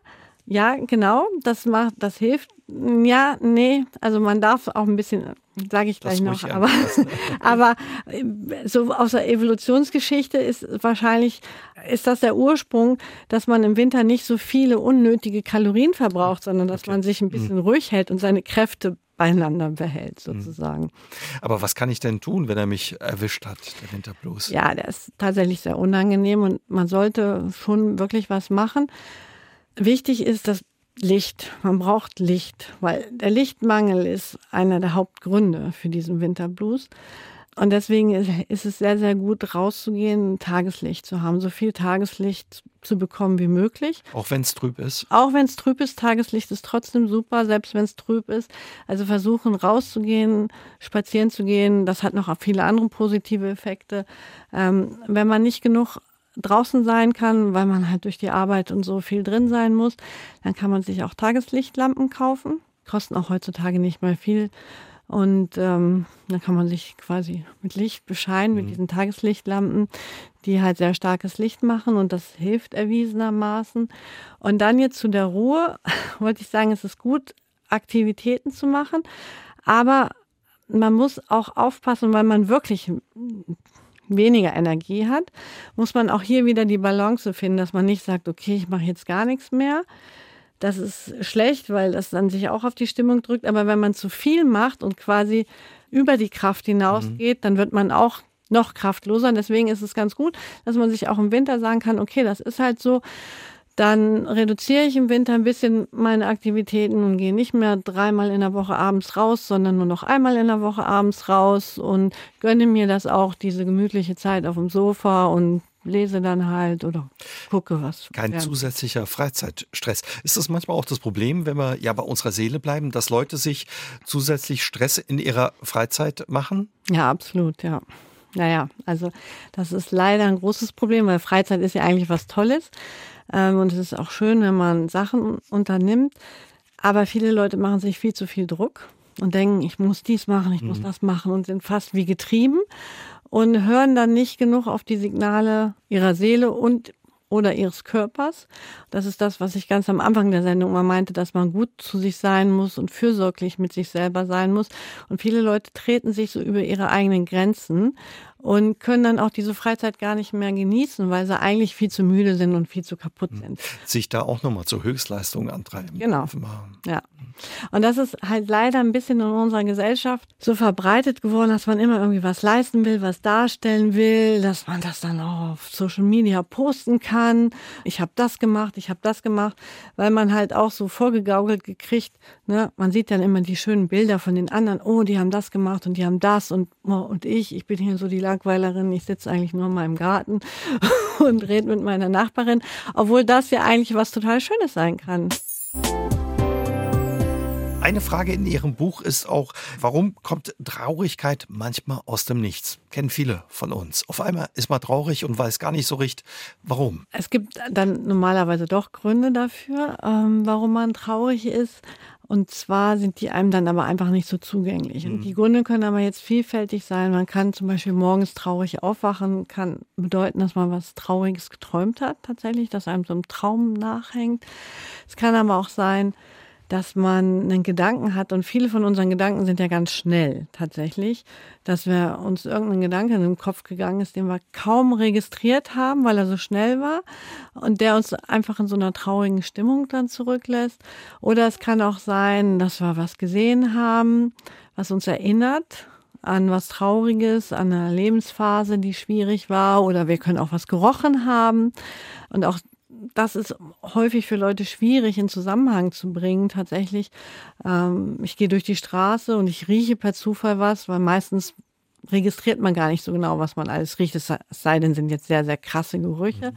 ja, genau, das macht, das hilft. Ja, nee, also man darf auch ein bisschen, sage ich gleich noch, aber, aber äh, so aus der Evolutionsgeschichte ist wahrscheinlich, ist das der Ursprung, dass man im Winter nicht so viele unnötige Kalorien verbraucht, sondern dass okay. man sich ein bisschen mhm. ruhig hält und seine Kräfte beieinander behält, mhm. sozusagen. Aber was kann ich denn tun, wenn er mich erwischt hat, der Winterblues? Ja, der ist tatsächlich sehr unangenehm und man sollte schon wirklich was machen. Wichtig ist das Licht. Man braucht Licht, weil der Lichtmangel ist einer der Hauptgründe für diesen Winterblues. Und deswegen ist es sehr, sehr gut, rauszugehen, Tageslicht zu haben, so viel Tageslicht zu bekommen wie möglich. Auch wenn es trüb ist? Auch wenn es trüb ist, Tageslicht ist trotzdem super, selbst wenn es trüb ist. Also versuchen rauszugehen, spazieren zu gehen, das hat noch viele andere positive Effekte. Ähm, wenn man nicht genug draußen sein kann, weil man halt durch die Arbeit und so viel drin sein muss, dann kann man sich auch Tageslichtlampen kaufen. Kosten auch heutzutage nicht mal viel. Und ähm, dann kann man sich quasi mit Licht bescheinen, mhm. mit diesen Tageslichtlampen, die halt sehr starkes Licht machen und das hilft erwiesenermaßen. Und dann jetzt zu der Ruhe, wollte ich sagen, es ist gut, Aktivitäten zu machen, aber man muss auch aufpassen, weil man wirklich weniger Energie hat, muss man auch hier wieder die Balance finden, dass man nicht sagt, okay, ich mache jetzt gar nichts mehr. Das ist schlecht, weil das dann sich auch auf die Stimmung drückt. Aber wenn man zu viel macht und quasi über die Kraft hinausgeht, mhm. dann wird man auch noch kraftloser. deswegen ist es ganz gut, dass man sich auch im Winter sagen kann, okay, das ist halt so. Dann reduziere ich im Winter ein bisschen meine Aktivitäten und gehe nicht mehr dreimal in der Woche abends raus, sondern nur noch einmal in der Woche abends raus und gönne mir das auch, diese gemütliche Zeit auf dem Sofa und lese dann halt oder gucke was. Kein ja. zusätzlicher Freizeitstress. Ist das manchmal auch das Problem, wenn wir ja bei unserer Seele bleiben, dass Leute sich zusätzlich Stress in ihrer Freizeit machen? Ja, absolut, ja. Naja, also das ist leider ein großes Problem, weil Freizeit ist ja eigentlich was Tolles. Ähm, und es ist auch schön, wenn man Sachen unternimmt. Aber viele Leute machen sich viel zu viel Druck und denken, ich muss dies machen, ich mhm. muss das machen und sind fast wie getrieben und hören dann nicht genug auf die Signale ihrer Seele und oder ihres Körpers. Das ist das, was ich ganz am Anfang der Sendung mal meinte, dass man gut zu sich sein muss und fürsorglich mit sich selber sein muss. Und viele Leute treten sich so über ihre eigenen Grenzen und können dann auch diese Freizeit gar nicht mehr genießen, weil sie eigentlich viel zu müde sind und viel zu kaputt hm. sind. Sich da auch nochmal zur Höchstleistung antreiben. Genau. Ja. Und das ist halt leider ein bisschen in unserer Gesellschaft so verbreitet geworden, dass man immer irgendwie was leisten will, was darstellen will, dass man das dann auch auf Social Media posten kann. Ich habe das gemacht, ich habe das gemacht, weil man halt auch so vorgegaukelt gekriegt, ne? man sieht dann immer die schönen Bilder von den anderen, oh, die haben das gemacht und die haben das und, oh, und ich, ich bin hier so die Langweilerin, ich sitze eigentlich nur in meinem Garten und rede mit meiner Nachbarin, obwohl das ja eigentlich was total Schönes sein kann. Eine Frage in Ihrem Buch ist auch, warum kommt Traurigkeit manchmal aus dem Nichts? Kennen viele von uns. Auf einmal ist man traurig und weiß gar nicht so recht, warum. Es gibt dann normalerweise doch Gründe dafür, ähm, warum man traurig ist. Und zwar sind die einem dann aber einfach nicht so zugänglich. Und die Gründe können aber jetzt vielfältig sein. Man kann zum Beispiel morgens traurig aufwachen, kann bedeuten, dass man was Trauriges geträumt hat, tatsächlich, dass einem so ein Traum nachhängt. Es kann aber auch sein, dass man einen Gedanken hat und viele von unseren Gedanken sind ja ganz schnell tatsächlich, dass wir uns irgendein Gedanke in den Kopf gegangen ist, den wir kaum registriert haben, weil er so schnell war und der uns einfach in so einer traurigen Stimmung dann zurücklässt. Oder es kann auch sein, dass wir was gesehen haben, was uns erinnert an was Trauriges, an eine Lebensphase, die schwierig war, oder wir können auch was gerochen haben. Und auch das ist häufig für Leute schwierig in Zusammenhang zu bringen. Tatsächlich, ähm, ich gehe durch die Straße und ich rieche per Zufall was, weil meistens registriert man gar nicht so genau, was man alles riecht. Es sei denn, sind jetzt sehr, sehr krasse Gerüche. Mhm.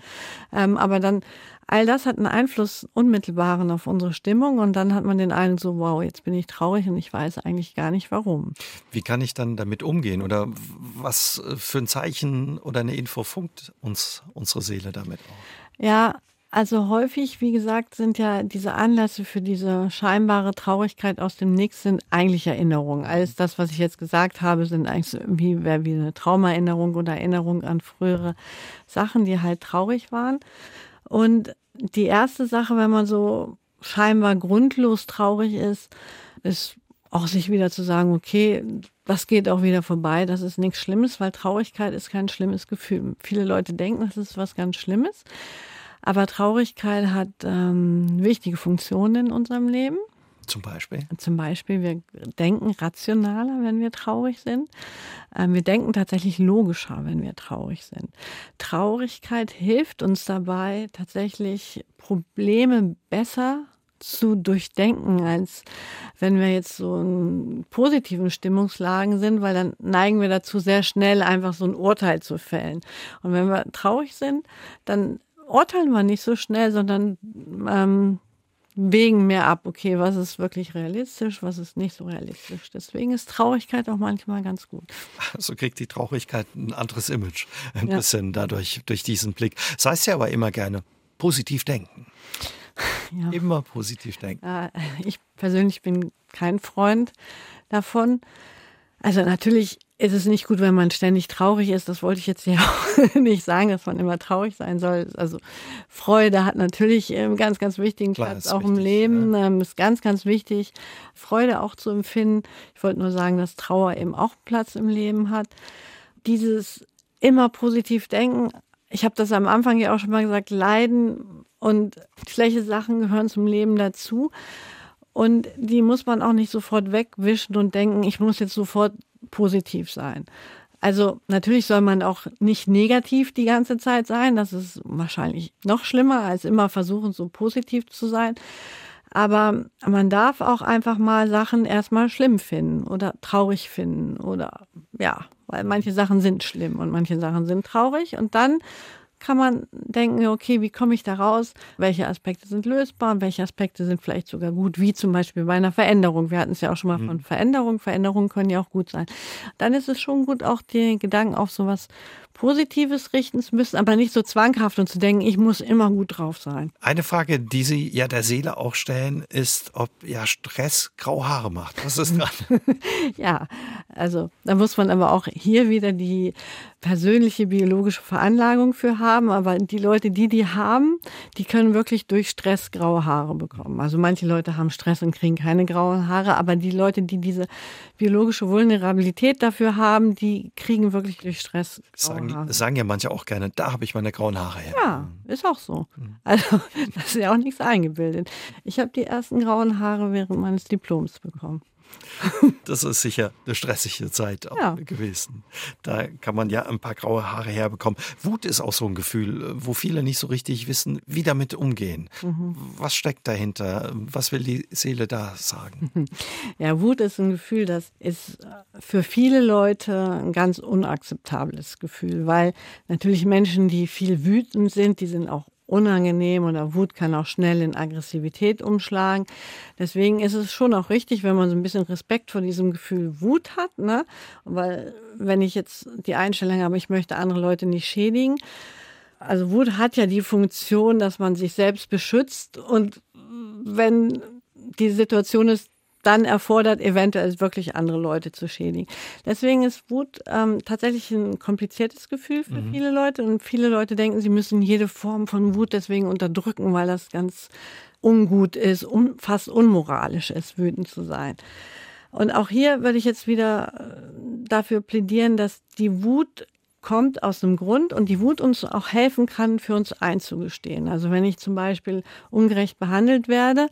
Ähm, aber dann, all das hat einen Einfluss unmittelbaren auf unsere Stimmung und dann hat man den einen so, wow, jetzt bin ich traurig und ich weiß eigentlich gar nicht warum. Wie kann ich dann damit umgehen oder was für ein Zeichen oder eine Info funkt uns unsere Seele damit auch? Ja, also häufig, wie gesagt, sind ja diese Anlässe für diese scheinbare Traurigkeit aus dem Nix sind eigentlich Erinnerungen. Alles das, was ich jetzt gesagt habe, sind eigentlich wie, wie eine Traumaerinnerung oder Erinnerung an frühere Sachen, die halt traurig waren. Und die erste Sache, wenn man so scheinbar grundlos traurig ist, ist auch sich wieder zu sagen, okay, das geht auch wieder vorbei, das ist nichts Schlimmes, weil Traurigkeit ist kein schlimmes Gefühl. Viele Leute denken, das ist was ganz Schlimmes. Aber Traurigkeit hat ähm, wichtige Funktionen in unserem Leben. Zum Beispiel? Zum Beispiel, wir denken rationaler, wenn wir traurig sind. Ähm, wir denken tatsächlich logischer, wenn wir traurig sind. Traurigkeit hilft uns dabei, tatsächlich Probleme besser zu durchdenken, als wenn wir jetzt so in positiven Stimmungslagen sind, weil dann neigen wir dazu, sehr schnell einfach so ein Urteil zu fällen. Und wenn wir traurig sind, dann urteilen wir nicht so schnell, sondern ähm, wägen mehr ab, okay, was ist wirklich realistisch, was ist nicht so realistisch. Deswegen ist Traurigkeit auch manchmal ganz gut. So kriegt die Traurigkeit ein anderes Image, ein ja. bisschen dadurch, durch diesen Blick. Das heißt ja aber immer gerne, positiv denken. Ja. Immer positiv denken. Ich persönlich bin kein Freund davon. Also natürlich ist es nicht gut, wenn man ständig traurig ist. Das wollte ich jetzt ja auch nicht sagen, dass man immer traurig sein soll. Also Freude hat natürlich einen ganz, ganz wichtigen Klar, Platz auch wichtig, im Leben. Ja. Ähm, ist ganz, ganz wichtig, Freude auch zu empfinden. Ich wollte nur sagen, dass Trauer eben auch Platz im Leben hat. Dieses immer positiv denken. Ich habe das am Anfang ja auch schon mal gesagt, Leiden und schlechte Sachen gehören zum Leben dazu. Und die muss man auch nicht sofort wegwischen und denken, ich muss jetzt sofort positiv sein. Also natürlich soll man auch nicht negativ die ganze Zeit sein. Das ist wahrscheinlich noch schlimmer, als immer versuchen, so positiv zu sein. Aber man darf auch einfach mal Sachen erstmal schlimm finden oder traurig finden oder ja, weil manche Sachen sind schlimm und manche Sachen sind traurig. Und dann kann man denken, okay, wie komme ich da raus? Welche Aspekte sind lösbar und welche Aspekte sind vielleicht sogar gut, wie zum Beispiel bei einer Veränderung. Wir hatten es ja auch schon mal mhm. von Veränderung. Veränderungen können ja auch gut sein. Dann ist es schon gut, auch die Gedanken auf sowas Positives richten zu müssen, aber nicht so zwanghaft und zu denken, ich muss immer gut drauf sein. Eine Frage, die Sie ja der Seele auch stellen, ist, ob ja Stress graue Haare macht. Was ist dran? ja, also da muss man aber auch hier wieder die persönliche biologische Veranlagung für haben. Aber die Leute, die die haben, die können wirklich durch Stress graue Haare bekommen. Also manche Leute haben Stress und kriegen keine grauen Haare, aber die Leute, die diese biologische Vulnerabilität dafür haben, die kriegen wirklich durch Stress graue sagen, Haare. sagen ja manche auch gerne, da habe ich meine grauen Haare her. Ja, ist auch so. Mhm. Also das ist ja auch nichts eingebildet. Ich habe die ersten grauen Haare während meines Diploms bekommen. Das ist sicher eine stressige Zeit ja. gewesen. Da kann man ja ein paar graue Haare herbekommen. Wut ist auch so ein Gefühl, wo viele nicht so richtig wissen, wie damit umgehen. Mhm. Was steckt dahinter? Was will die Seele da sagen? Ja, Wut ist ein Gefühl, das ist für viele Leute ein ganz unakzeptables Gefühl, weil natürlich Menschen, die viel wütend sind, die sind auch unangenehm oder Wut kann auch schnell in Aggressivität umschlagen. Deswegen ist es schon auch richtig, wenn man so ein bisschen Respekt vor diesem Gefühl Wut hat, ne? Weil wenn ich jetzt die Einstellung habe, ich möchte andere Leute nicht schädigen, also Wut hat ja die Funktion, dass man sich selbst beschützt und wenn die Situation ist dann erfordert, eventuell wirklich andere Leute zu schädigen. Deswegen ist Wut ähm, tatsächlich ein kompliziertes Gefühl für mhm. viele Leute und viele Leute denken, sie müssen jede Form von Wut deswegen unterdrücken, weil das ganz ungut ist, un fast unmoralisch ist, wütend zu sein. Und auch hier würde ich jetzt wieder äh, dafür plädieren, dass die Wut kommt aus einem Grund und die Wut uns auch helfen kann, für uns einzugestehen. Also wenn ich zum Beispiel ungerecht behandelt werde,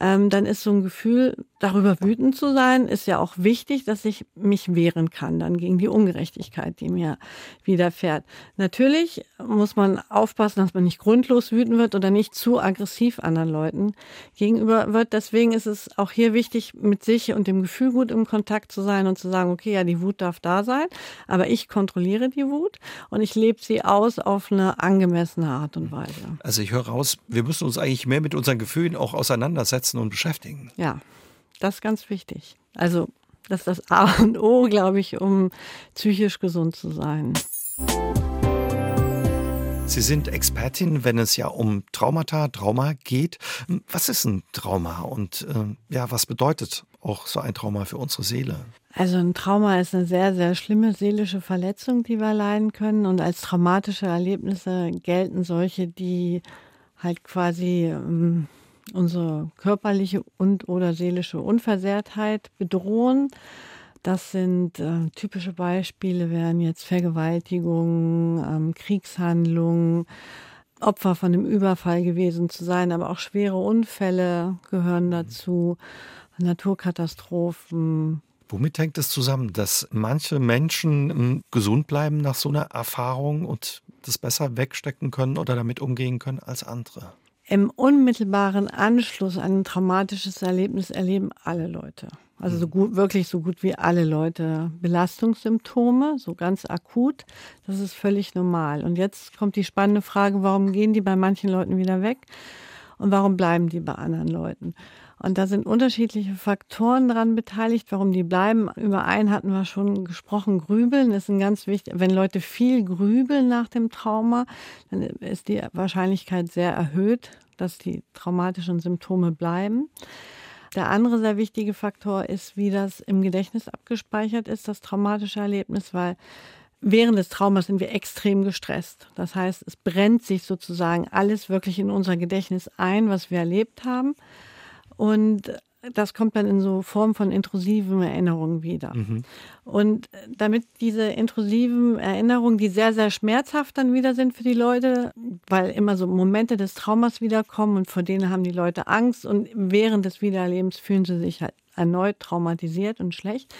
ähm, dann ist so ein Gefühl, darüber wütend zu sein, ist ja auch wichtig, dass ich mich wehren kann dann gegen die Ungerechtigkeit, die mir widerfährt. Natürlich muss man aufpassen, dass man nicht grundlos wütend wird oder nicht zu aggressiv anderen Leuten gegenüber wird. Deswegen ist es auch hier wichtig, mit sich und dem Gefühl gut im Kontakt zu sein und zu sagen, okay, ja, die Wut darf da sein, aber ich kontrolliere die Wut und ich lebe sie aus auf eine angemessene Art und Weise. Also ich höre raus, wir müssen uns eigentlich mehr mit unseren Gefühlen auch auseinandersetzen und beschäftigen. Ja. Das ist ganz wichtig. Also, das ist das A und O, glaube ich, um psychisch gesund zu sein. Sie sind Expertin, wenn es ja um Traumata, Trauma geht. Was ist ein Trauma und äh, ja, was bedeutet auch so ein Trauma für unsere Seele? Also ein Trauma ist eine sehr, sehr schlimme seelische Verletzung, die wir leiden können. Und als traumatische Erlebnisse gelten solche, die halt quasi ähm, unsere körperliche und oder seelische Unversehrtheit bedrohen. Das sind äh, typische Beispiele, wären jetzt Vergewaltigungen, ähm, Kriegshandlungen, Opfer von einem Überfall gewesen zu sein, aber auch schwere Unfälle gehören dazu, Naturkatastrophen. Womit hängt es zusammen, dass manche Menschen ähm, gesund bleiben nach so einer Erfahrung und das besser wegstecken können oder damit umgehen können als andere? Im unmittelbaren Anschluss an ein traumatisches Erlebnis erleben alle Leute. Also so mhm. gut, wirklich so gut wie alle Leute Belastungssymptome, so ganz akut. Das ist völlig normal. Und jetzt kommt die spannende Frage, warum gehen die bei manchen Leuten wieder weg und warum bleiben die bei anderen Leuten? Und da sind unterschiedliche Faktoren dran beteiligt, warum die bleiben. Über einen hatten wir schon gesprochen. Grübeln ist ein ganz wichtig. Wenn Leute viel grübeln nach dem Trauma, dann ist die Wahrscheinlichkeit sehr erhöht, dass die traumatischen Symptome bleiben. Der andere sehr wichtige Faktor ist, wie das im Gedächtnis abgespeichert ist, das traumatische Erlebnis, weil während des Traumas sind wir extrem gestresst. Das heißt, es brennt sich sozusagen alles wirklich in unser Gedächtnis ein, was wir erlebt haben. Und das kommt dann in so Form von intrusiven Erinnerungen wieder. Mhm. Und damit diese intrusiven Erinnerungen, die sehr, sehr schmerzhaft dann wieder sind für die Leute, weil immer so Momente des Traumas wiederkommen und vor denen haben die Leute Angst und während des Wiedererlebens fühlen sie sich halt erneut traumatisiert und schlecht.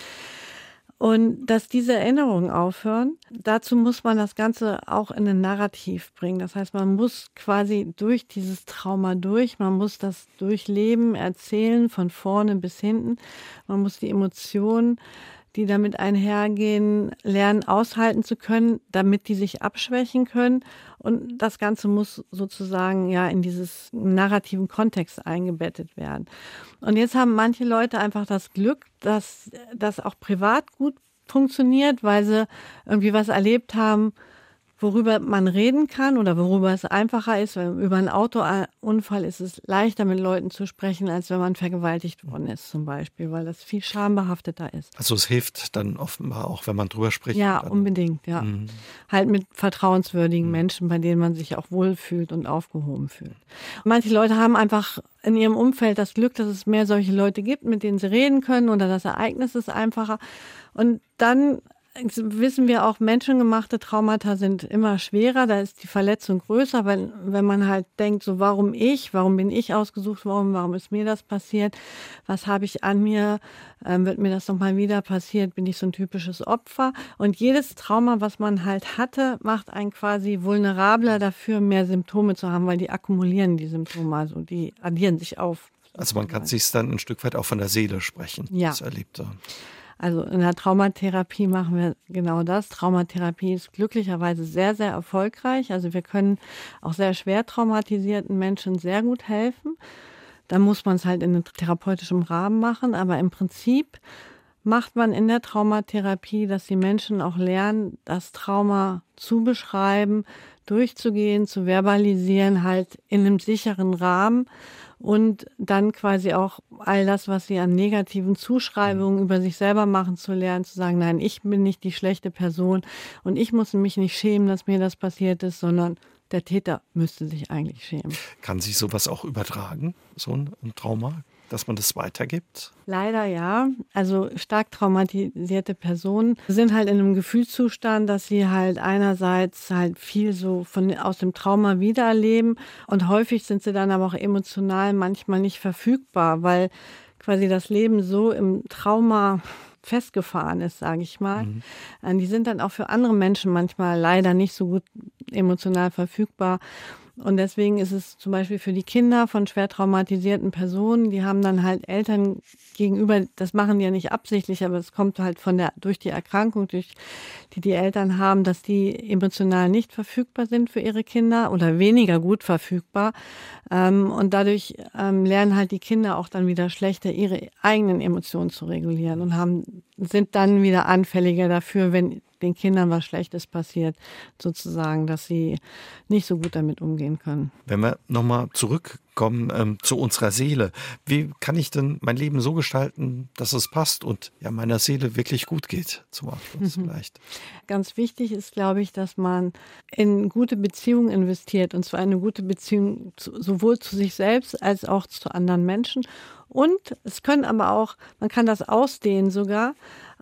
Und dass diese Erinnerungen aufhören, dazu muss man das Ganze auch in ein Narrativ bringen. Das heißt, man muss quasi durch dieses Trauma durch, man muss das durchleben, erzählen, von vorne bis hinten. Man muss die Emotionen die damit einhergehen, lernen aushalten zu können, damit die sich abschwächen können. Und das Ganze muss sozusagen ja in dieses narrativen Kontext eingebettet werden. Und jetzt haben manche Leute einfach das Glück, dass das auch privat gut funktioniert, weil sie irgendwie was erlebt haben, worüber man reden kann oder worüber es einfacher ist. Weil über einen Autounfall ist es leichter mit Leuten zu sprechen, als wenn man vergewaltigt worden ist zum Beispiel, weil das viel schambehafteter ist. Also es hilft dann offenbar auch, wenn man drüber spricht. Ja, unbedingt, ja. Mhm. Halt mit vertrauenswürdigen mhm. Menschen, bei denen man sich auch wohlfühlt und aufgehoben fühlt. Manche Leute haben einfach in ihrem Umfeld das Glück, dass es mehr solche Leute gibt, mit denen sie reden können oder das Ereignis ist einfacher. Und dann wissen wir auch, menschengemachte Traumata sind immer schwerer, da ist die Verletzung größer, weil wenn man halt denkt, so warum ich, warum bin ich ausgesucht worden, warum ist mir das passiert, was habe ich an mir, ähm, wird mir das nochmal wieder passiert, bin ich so ein typisches Opfer. Und jedes Trauma, was man halt hatte, macht einen quasi vulnerabler dafür, mehr Symptome zu haben, weil die akkumulieren die Symptome, also die addieren sich auf. Also man kann sich dann ein Stück weit auch von der Seele sprechen, ja. das Erlebte. Also in der Traumatherapie machen wir genau das. Traumatherapie ist glücklicherweise sehr, sehr erfolgreich. Also wir können auch sehr schwer traumatisierten Menschen sehr gut helfen. Da muss man es halt in einem therapeutischen Rahmen machen. Aber im Prinzip macht man in der Traumatherapie, dass die Menschen auch lernen, das Trauma zu beschreiben, durchzugehen, zu verbalisieren, halt in einem sicheren Rahmen und dann quasi auch all das, was sie an negativen Zuschreibungen über sich selber machen, zu lernen, zu sagen, nein, ich bin nicht die schlechte Person und ich muss mich nicht schämen, dass mir das passiert ist, sondern der Täter müsste sich eigentlich schämen. Kann sich sowas auch übertragen, so ein Trauma? Dass man das weitergibt? Leider ja. Also stark traumatisierte Personen sind halt in einem Gefühlszustand, dass sie halt einerseits halt viel so von, aus dem Trauma wiedererleben und häufig sind sie dann aber auch emotional manchmal nicht verfügbar, weil quasi das Leben so im Trauma festgefahren ist, sage ich mal. Mhm. Die sind dann auch für andere Menschen manchmal leider nicht so gut emotional verfügbar. Und deswegen ist es zum Beispiel für die Kinder von schwer traumatisierten Personen, die haben dann halt Eltern gegenüber, das machen die ja nicht absichtlich, aber es kommt halt von der, durch die Erkrankung, durch die die Eltern haben, dass die emotional nicht verfügbar sind für ihre Kinder oder weniger gut verfügbar. Ähm, und dadurch ähm, lernen halt die Kinder auch dann wieder schlechter, ihre eigenen Emotionen zu regulieren und haben, sind dann wieder anfälliger dafür, wenn den Kindern was Schlechtes passiert, sozusagen, dass sie nicht so gut damit umgehen können. Wenn wir nochmal zurückkommen ähm, zu unserer Seele, wie kann ich denn mein Leben so gestalten, dass es passt und ja meiner Seele wirklich gut geht zum Abschluss mhm. vielleicht? Ganz wichtig ist, glaube ich, dass man in gute Beziehungen investiert und zwar eine gute Beziehung zu, sowohl zu sich selbst als auch zu anderen Menschen. Und es können aber auch, man kann das ausdehnen sogar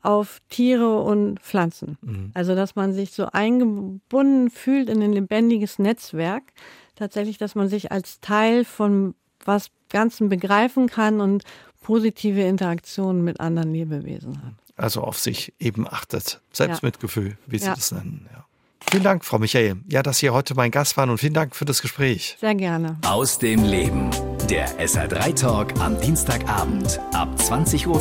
auf Tiere und Pflanzen. Mhm. Also, dass man sich so eingebunden fühlt in ein lebendiges Netzwerk. Tatsächlich, dass man sich als Teil von was Ganzen begreifen kann und positive Interaktionen mit anderen Lebewesen hat. Also auf sich eben achtet. Selbstmitgefühl, ja. wie Sie ja. das nennen. Ja. Vielen Dank, Frau Michael. Ja, dass Sie heute mein Gast waren und vielen Dank für das Gespräch. Sehr gerne. Aus dem Leben. Der SR3 Talk am Dienstagabend ab 20.04 Uhr